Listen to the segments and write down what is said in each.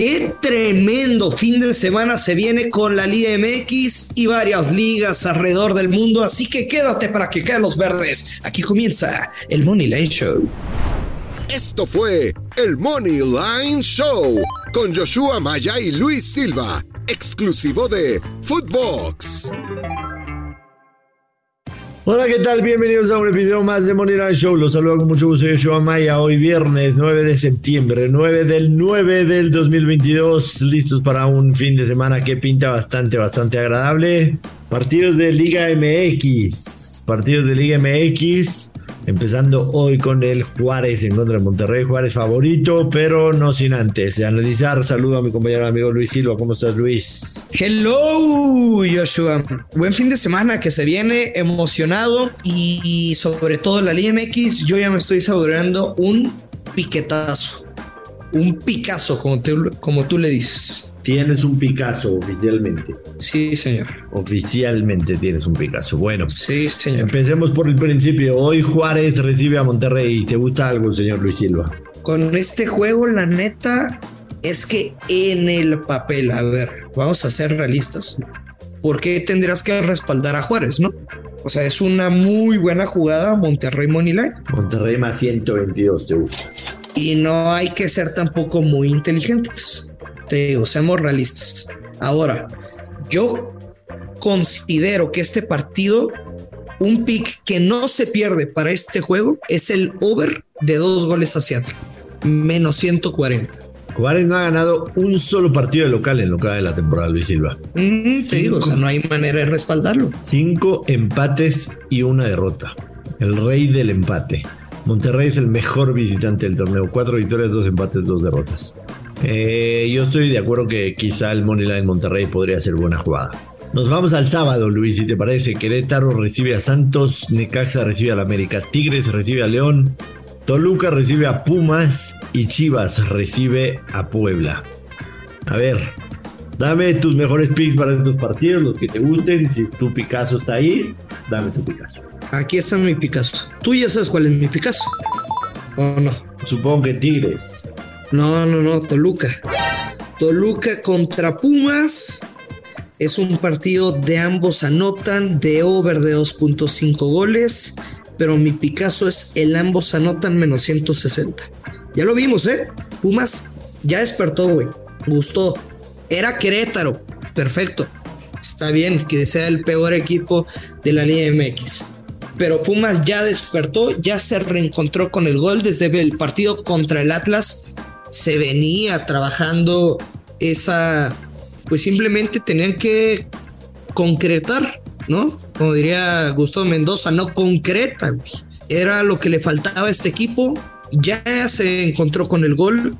Qué tremendo fin de semana se viene con la Liga MX y varias ligas alrededor del mundo, así que quédate para que caen los verdes. Aquí comienza el Money Line Show. Esto fue el Money Line Show con Joshua Maya y Luis Silva, exclusivo de Footbox. Hola, ¿qué tal? Bienvenidos a un episodio más de Money Line Show. Los saludo con mucho gusto. Yo soy Maya. Hoy viernes 9 de septiembre, 9 del 9 del 2022. Listos para un fin de semana que pinta bastante, bastante agradable. Partidos de Liga MX. Partidos de Liga MX. Empezando hoy con el Juárez en contra de Monterrey. Juárez favorito, pero no sin antes de analizar. Saludo a mi compañero amigo Luis Silva. ¿Cómo estás, Luis? Hello, Joshua. Buen fin de semana que se viene emocionado y, sobre todo la Liga MX. Yo ya me estoy saboreando un piquetazo. Un picazo, como, como tú le dices. Tienes un Picasso oficialmente. Sí, señor. Oficialmente tienes un Picasso. Bueno, sí, señor. Empecemos por el principio. Hoy Juárez recibe a Monterrey. ¿Te gusta algo, señor Luis Silva? Con este juego, la neta, es que en el papel, a ver, vamos a ser realistas. ¿Por qué tendrías que respaldar a Juárez, no? O sea, es una muy buena jugada Monterrey Moneyline. Monterrey más 122, te gusta. Y no hay que ser tampoco muy inteligentes te digo, seamos realistas. Ahora, yo considero que este partido, un pick que no se pierde para este juego es el over de dos goles asiáticos, menos 140. Juárez no ha ganado un solo partido de local en lo que de la temporada, Luis Silva. Mm, sí, o sea, no hay manera de respaldarlo. Cinco empates y una derrota. El rey del empate. Monterrey es el mejor visitante del torneo. Cuatro victorias, dos empates, dos derrotas. Eh, yo estoy de acuerdo que quizá el Moneyline Monterrey podría ser buena jugada. Nos vamos al sábado, Luis, si te parece. Querétaro recibe a Santos, Necaxa recibe al América, Tigres recibe a León, Toluca recibe a Pumas y Chivas recibe a Puebla. A ver, dame tus mejores picks para estos partidos, los que te gusten. Si tu Picasso está ahí, dame tu Picasso. Aquí está mi Picasso. Tú ya sabes cuál es mi Picasso. ¿O no? Supongo que Tigres. No, no, no, Toluca. Toluca contra Pumas. Es un partido de ambos anotan, de over de 2.5 goles, pero mi Picasso es el ambos anotan menos 160. Ya lo vimos, ¿eh? Pumas ya despertó, güey. Gustó. Era Querétaro. Perfecto. Está bien que sea el peor equipo de la Liga MX. Pero Pumas ya despertó, ya se reencontró con el gol desde el partido contra el Atlas se venía trabajando esa, pues simplemente tenían que concretar, ¿no? Como diría Gustavo Mendoza, no concreta, Era lo que le faltaba a este equipo. Ya se encontró con el gol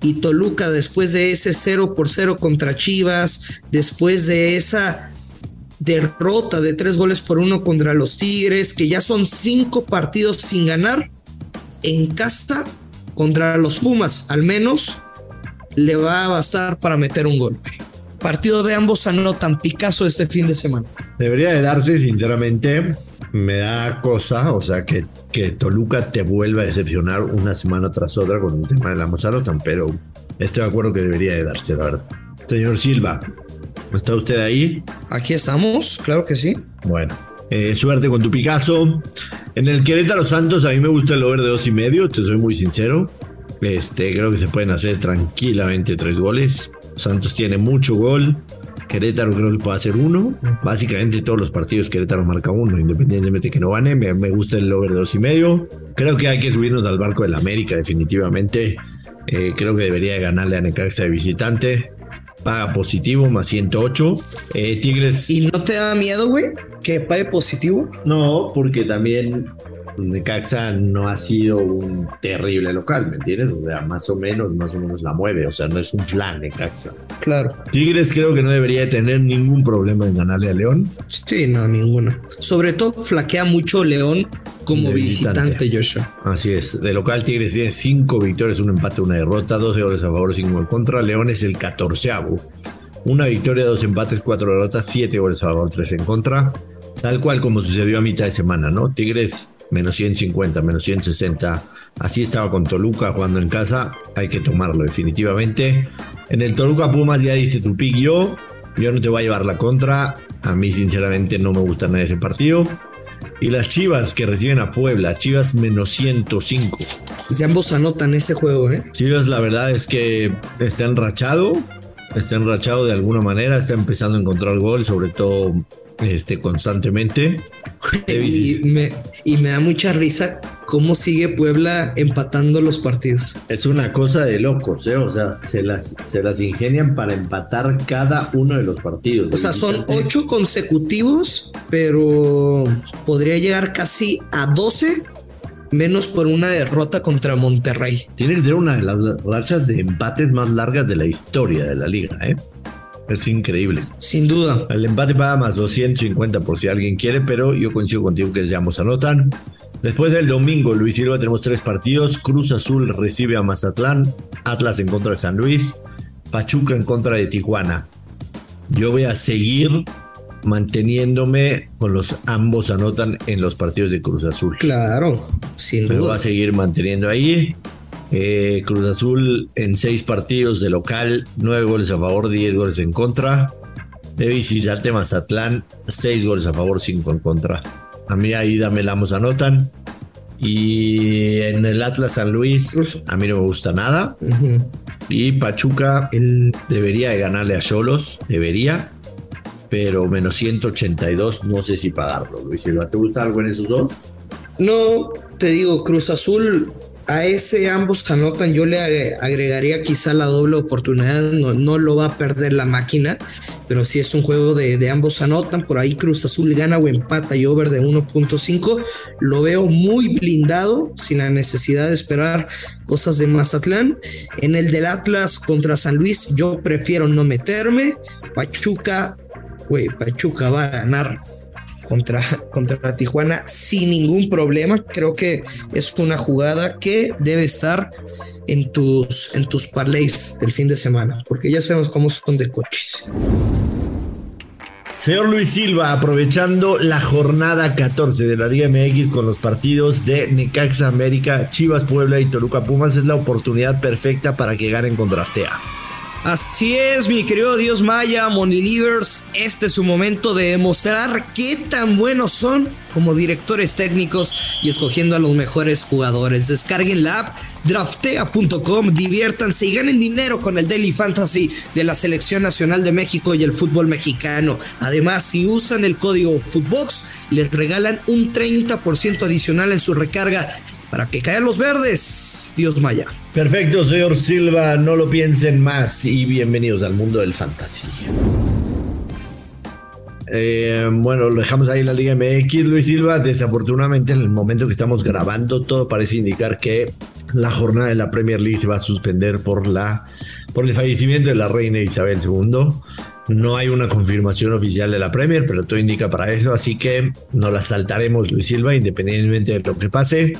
y Toluca después de ese 0 por 0 contra Chivas, después de esa derrota de tres goles por uno contra los Tigres, que ya son cinco partidos sin ganar, en casa contra los Pumas, al menos le va a bastar para meter un gol. Partido de ambos anotan Picasso este fin de semana. Debería de darse, sinceramente, me da cosa, o sea, que, que Toluca te vuelva a decepcionar una semana tras otra con el tema de la anotan, pero estoy de acuerdo que debería de darse, la verdad. Señor Silva, ¿está usted ahí? Aquí estamos, claro que sí. Bueno, eh, suerte con tu Picasso. En el Querétaro Santos, a mí me gusta el over de dos y medio, te soy muy sincero. Este, creo que se pueden hacer tranquilamente tres goles. Santos tiene mucho gol. Querétaro creo que puede hacer uno. Básicamente todos los partidos Querétaro marca uno, independientemente que no gane. Me, gusta el over de dos y medio. Creo que hay que subirnos al barco del América, definitivamente. Eh, creo que debería ganarle a Necaxa de visitante. Paga positivo, más 108. Eh, Tigres. ¿Y no te da miedo, güey? que pague positivo? No, porque también Necaxa no ha sido un terrible local, ¿me entiendes? O sea, más o menos, más o menos la mueve, o sea, no es un plan Necaxa. Claro. Tigres creo que no debería tener ningún problema en ganarle a León. Sí, no, ninguno. Sobre todo flaquea mucho León como visitante. Joshua. Así es, de local Tigres tiene cinco victorias, un empate, una derrota, 12 goles a favor, 5 en contra. León es el catorceavo. Una victoria, dos empates, cuatro derrotas, siete goles a favor, tres en contra. Tal cual como sucedió a mitad de semana, ¿no? Tigres menos 150, menos 160. Así estaba con Toluca jugando en casa. Hay que tomarlo definitivamente. En el Toluca Pumas ya diste tu pick yo. Yo no te voy a llevar la contra. A mí, sinceramente, no me gusta nada ese partido. Y las Chivas que reciben a Puebla, Chivas menos 105. Y ambos anotan ese juego, ¿eh? Chivas, la verdad es que está enrachado. Está enrachado de alguna manera. Está empezando a encontrar gol, sobre todo este, constantemente. Y me, y me da mucha risa cómo sigue Puebla empatando los partidos. Es una cosa de locos, ¿eh? O sea, se las, se las ingenian para empatar cada uno de los partidos. O sea, son ocho consecutivos, pero podría llegar casi a 12 menos por una derrota contra Monterrey. Tiene que ser una de las rachas de empates más largas de la historia de la liga, ¿eh? Es increíble. Sin duda. El empate paga más 250 por si alguien quiere, pero yo coincido contigo que seamos anotan. Después del domingo, Luis Silva, tenemos tres partidos. Cruz Azul recibe a Mazatlán, Atlas en contra de San Luis, Pachuca en contra de Tijuana. Yo voy a seguir manteniéndome con los ambos anotan en los partidos de Cruz Azul. Claro, sin duda. Me voy a seguir manteniendo ahí. Eh, Cruz Azul en seis partidos de local, nueve goles a favor, diez goles en contra. De visitante Mazatlán, seis goles a favor, cinco en contra. A mí ahí dame lamos anotan. Y en el Atlas San Luis, a mí no me gusta nada. Y Pachuca él debería de ganarle a Cholos, debería. Pero menos 182, no sé si pagarlo, Luis Silva. ¿Te gusta algo en esos dos? No, te digo, Cruz Azul a ese ambos anotan, yo le agregaría quizá la doble oportunidad, no, lo va a perder la máquina, pero si es un juego de, ambos anotan, por ahí Cruz Azul gana o empata y over de 1.5, lo veo muy blindado, sin la necesidad de esperar cosas de Mazatlán. En el del Atlas contra San Luis, yo prefiero no meterme, Pachuca, güey, Pachuca va a ganar contra, contra Tijuana sin ningún problema. Creo que es una jugada que debe estar en tus, en tus parlays del fin de semana, porque ya sabemos cómo son de coches. Señor Luis Silva, aprovechando la jornada 14 de la Liga MX con los partidos de Necaxa América, Chivas Puebla y Toluca Pumas, es la oportunidad perfecta para que ganen contra Astea. Así es, mi querido Dios Maya, Monilivers, este es su momento de demostrar qué tan buenos son como directores técnicos y escogiendo a los mejores jugadores. Descarguen la app draftea.com, diviértanse y ganen dinero con el Daily Fantasy de la Selección Nacional de México y el fútbol mexicano. Además, si usan el código Footbox, les regalan un 30% adicional en su recarga para que caigan los verdes. Dios Maya. Perfecto, señor Silva, no lo piensen más y bienvenidos al mundo del fantasy. Eh, bueno, lo dejamos ahí en la Liga MX, Luis Silva. Desafortunadamente, en el momento que estamos grabando, todo parece indicar que la jornada de la Premier League se va a suspender por, la, por el fallecimiento de la reina Isabel II. No hay una confirmación oficial de la Premier, pero todo indica para eso, así que no la saltaremos, Luis Silva, independientemente de lo que pase.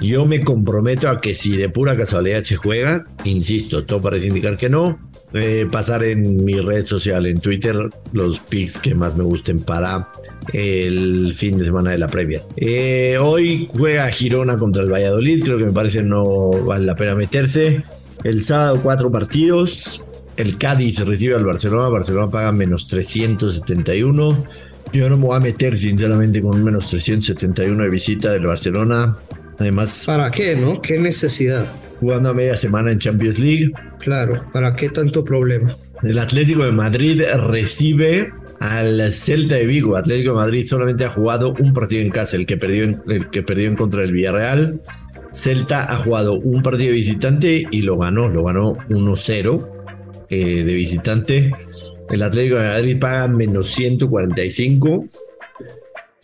Yo me comprometo a que si de pura casualidad se juega, insisto, todo parece indicar que no, eh, pasar en mi red social, en Twitter, los picks que más me gusten para el fin de semana de la previa. Eh, hoy juega Girona contra el Valladolid, creo que me parece no vale la pena meterse. El sábado cuatro partidos. El Cádiz recibe al Barcelona, Barcelona paga menos 371. Yo no me voy a meter sinceramente con menos 371 de visita del Barcelona. Además. ¿Para qué, no? ¿Qué necesidad? Jugando a media semana en Champions League. Claro, ¿para qué tanto problema? El Atlético de Madrid recibe al Celta de Vigo. Atlético de Madrid solamente ha jugado un partido en casa, el que perdió en, el que perdió en contra del Villarreal. Celta ha jugado un partido de visitante y lo ganó, lo ganó 1-0 eh, de visitante. El Atlético de Madrid paga menos 145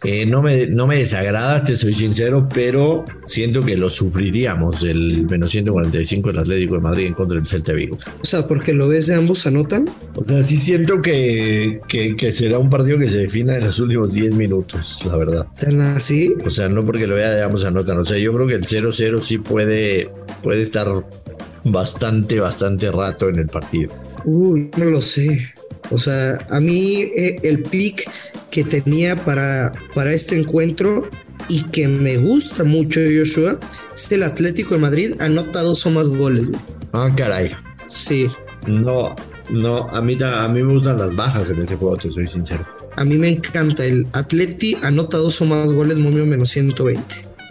eh, no, me, no me desagrada, te soy sincero, pero siento que lo sufriríamos el menos 145 del Atlético de Madrid en contra del Celta Vigo. O sea, porque lo ves de ambos anotan. O sea, sí siento que, que, será un partido que se defina en los últimos 10 minutos, la verdad. ¿Tan así? O sea, no porque lo vea de ambos anotan. O sea, yo creo que el 0-0 sí puede, puede estar bastante, bastante rato en el partido. Uy, no lo sé. O sea, a mí eh, el pick que tenía para, para este encuentro y que me gusta mucho Joshua es el Atlético de Madrid anota dos o más goles. Ah, caray. Sí, No, no, a mí, a mí me gustan las bajas en ese juego, te soy sincero. A mí me encanta el Atleti, anota dos o más goles, momio menos 120.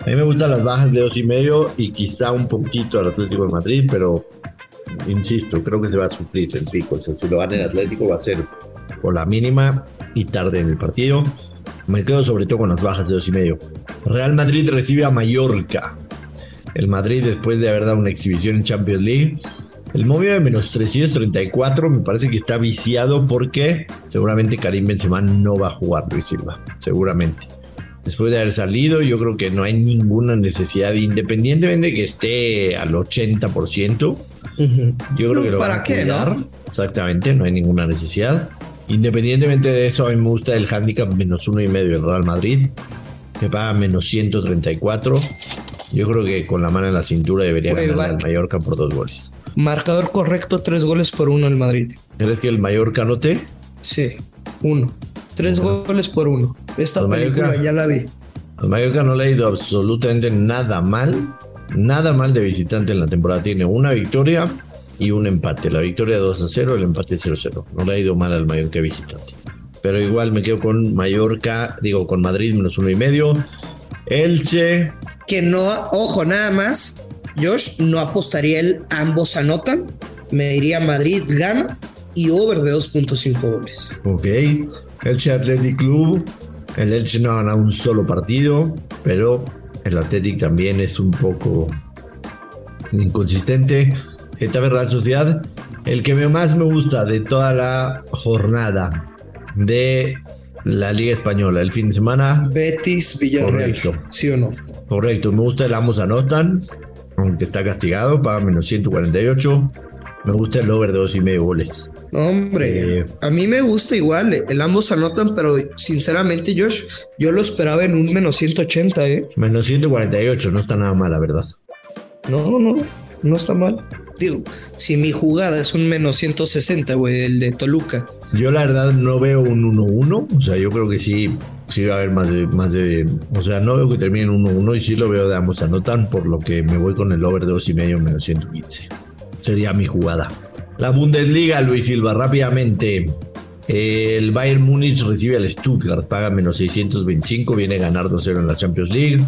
A mí me gustan las bajas de dos y medio y quizá un poquito al Atlético de Madrid, pero insisto, creo que se va a sufrir el pico. O sea, si lo gana el Atlético va a ser por la mínima y tarde en el partido. Me quedo sobre todo con las bajas de dos y medio. Real Madrid recibe a Mallorca. El Madrid después de haber dado una exhibición en Champions League el móvil de menos 334 me parece que está viciado porque seguramente Karim Benzema no va a jugar Luis Silva, seguramente. Después de haber salido, yo creo que no hay ninguna necesidad, independientemente de que esté al 80%. Yo creo que lo ¿para qué, ¿no? Exactamente, no hay ninguna necesidad. Independientemente de eso, a mí me gusta el handicap menos uno y medio del Real Madrid, que paga menos 134. Yo creo que con la mano en la cintura debería ganar el Mallorca por dos goles. Marcador correcto, tres goles por uno el Madrid. ¿Crees que el Mallorca anote? Sí, uno. Tres goles por uno. Esta película ya la vi. Al Mallorca no le ha ido absolutamente nada mal. Nada mal de visitante en la temporada. Tiene una victoria y un empate. La victoria 2 a 0, el empate 0 a 0. No le ha ido mal al Mallorca visitante. Pero igual me quedo con Mallorca, digo con Madrid menos uno y medio. Elche. Que no, ojo, nada más. Josh, no apostaría el ambos anotan. Me diría Madrid gana y over de 2.5 goles. Ok. Elche Athletic Club. El Elche no ha ganado un solo partido, pero el Athletic también es un poco inconsistente. Getafe Real Sociedad. El que más me gusta de toda la jornada de la Liga Española el fin de semana. Betis Villarreal. Correcto. ¿Sí o no? Correcto. Me gusta el ambos anotan aunque está castigado, paga menos 148. Me gusta el over de dos y medio goles. hombre, eh, a mí me gusta igual, el ambos anotan, pero sinceramente, Josh, yo lo esperaba en un menos 180, ¿eh? Menos 148, no está nada mal, la verdad. No, no, no está mal. Digo, si mi jugada es un menos 160, güey, el de Toluca. Yo la verdad no veo un 1-1, o sea, yo creo que sí sí va a haber más de, más de, o sea, no veo que termine 1-1 y sí lo veo de ambos anotan, por lo que me voy con el over de 2 y medio menos 115. Sería mi jugada. La Bundesliga, Luis Silva, rápidamente. El Bayern Múnich recibe al Stuttgart, paga menos 625, viene a ganar 2-0 en la Champions League.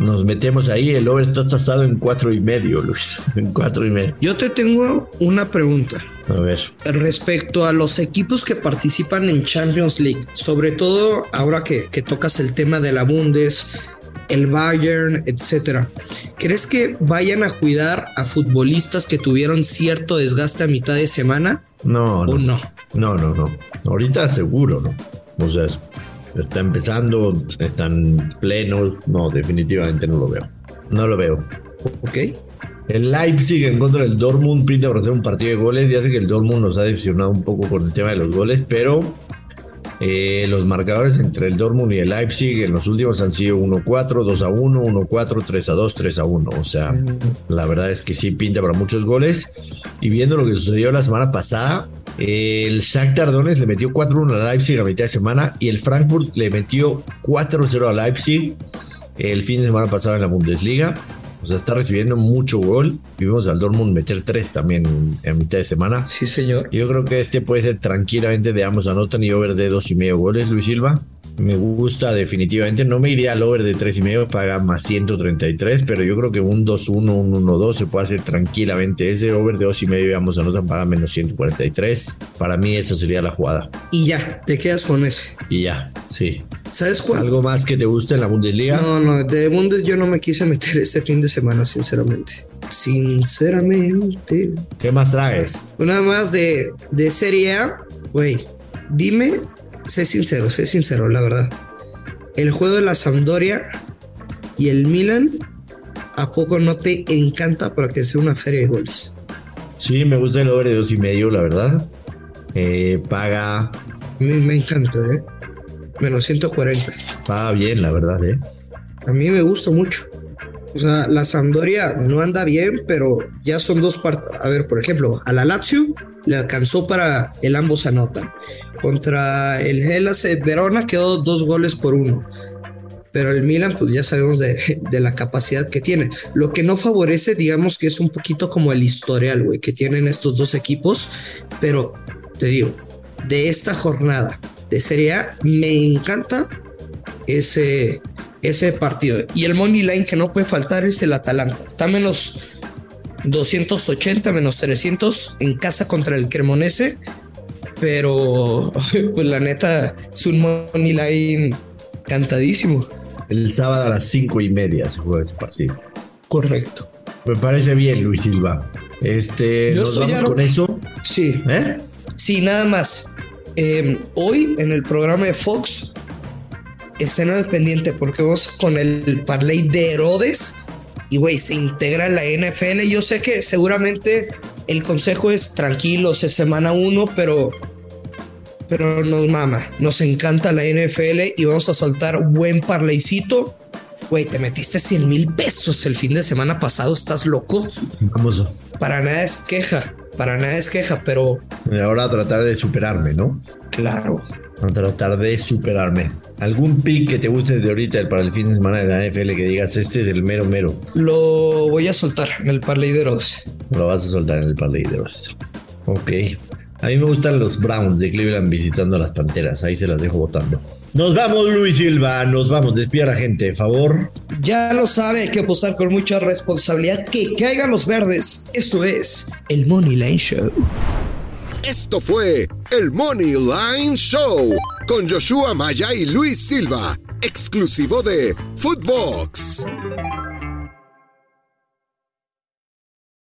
Nos metemos ahí, el over está tasado en 4 y medio, Luis. En 4 y medio. Yo te tengo una pregunta. A ver. Respecto a los equipos que participan en Champions League, sobre todo ahora que, tocas el tema de la Bundes, el Bayern, etcétera. ¿Crees que vayan a cuidar a futbolistas que tuvieron cierto desgaste a mitad de semana? No, no. ¿O no? No, no, no. Ahorita seguro, ¿no? O sea, está empezando, están plenos. No, definitivamente no lo veo. No lo veo. Ok. El Leipzig en contra del Dortmund pinta para hacer un partido de goles. Ya sé que el Dortmund nos ha decepcionado un poco con el tema de los goles, pero eh, los marcadores entre el Dortmund y el Leipzig en los últimos han sido 1-4, 2-1, 1-4, 3-2, 3-1. O sea, mm. la verdad es que sí pinta para muchos goles. Y viendo lo que sucedió la semana pasada, el Shakhtar Donetsk le metió 4-1 a Leipzig a mitad de semana y el Frankfurt le metió 4-0 a Leipzig el fin de semana pasado en la Bundesliga. O sea, está recibiendo mucho gol. Vimos al Dortmund meter tres también en mitad de semana. Sí, señor. Yo creo que este puede ser tranquilamente de ambos anotan y over de dos y medio goles, Luis Silva. Me gusta definitivamente. No me iría al over de tres y medio, paga más 133, pero yo creo que un 2-1, un 1-2 se puede hacer tranquilamente. Ese over de dos y medio, ambos anotan, paga menos 143. Para mí esa sería la jugada. Y ya, te quedas con ese. Y ya, sí. ¿Sabes cuál? ¿Algo más que te guste en la Bundesliga? No, no, de Bundes yo no me quise meter este fin de semana, sinceramente. Sinceramente. ¿Qué más traes? Una más de, de Serie A. Güey, dime, sé sincero, sé sincero, la verdad. El juego de la Sampdoria y el Milan, ¿a poco no te encanta para que sea una feria de goles? Sí, me gusta el over de dos y medio, la verdad. Eh, paga. Me, me encanta, ¿eh? Menos 140. Va bien, la verdad, ¿eh? A mí me gusta mucho. O sea, la Sampdoria no anda bien, pero ya son dos partes. A ver, por ejemplo, a la Lazio le alcanzó para el ambos anotan. Contra el Hellas Verona quedó dos goles por uno. pero el Milan, pues ya sabemos de, de, la capacidad que tiene. Lo que no favorece, digamos que es un poquito como el historial, güey, que tienen estos dos equipos, pero te digo, de esta jornada de Serie A, me encanta ese, ese partido. Y el money line que no puede faltar es el Atalanta. Está menos 280, menos 300 en casa contra el Cremonese. Pero, pues la neta, es un money line cantadísimo. El sábado a las cinco y media se juega ese partido. Correcto. Me parece bien, Luis Silva. Este, ¿nos vamos con eso? Sí. ¿Eh? Sí, nada más. Em, hoy en el programa de Fox, escena pendiente porque vamos con el parlay de Herodes y güey, se integra en la NFL. Yo sé que seguramente el consejo es tranquilos, es semana uno, pero pero nos mama, nos encanta la NFL y vamos a soltar buen parleycito. Güey, te metiste 100 mil pesos el fin de semana pasado, ¿estás loco? Famoso. Para nada es queja, para nada es queja, pero... Ahora a tratar de superarme, ¿no? Claro. A tratar de superarme. ¿Algún pick que te guste de ahorita para el fin de semana de la NFL que digas, este es el mero mero? Lo voy a soltar en el parlay de. Lo vas a soltar en el parlay de Herodes. Ok. A mí me gustan los Browns de Cleveland visitando a las Panteras. Ahí se las dejo votando. Nos vamos, Luis Silva. Nos vamos. Despida a la gente, por favor. Ya lo sabe, hay que apostar con mucha responsabilidad. Que caigan los verdes. Esto es el Money Line Show. Esto fue el Money Line Show con Joshua Maya y Luis Silva, exclusivo de Footbox.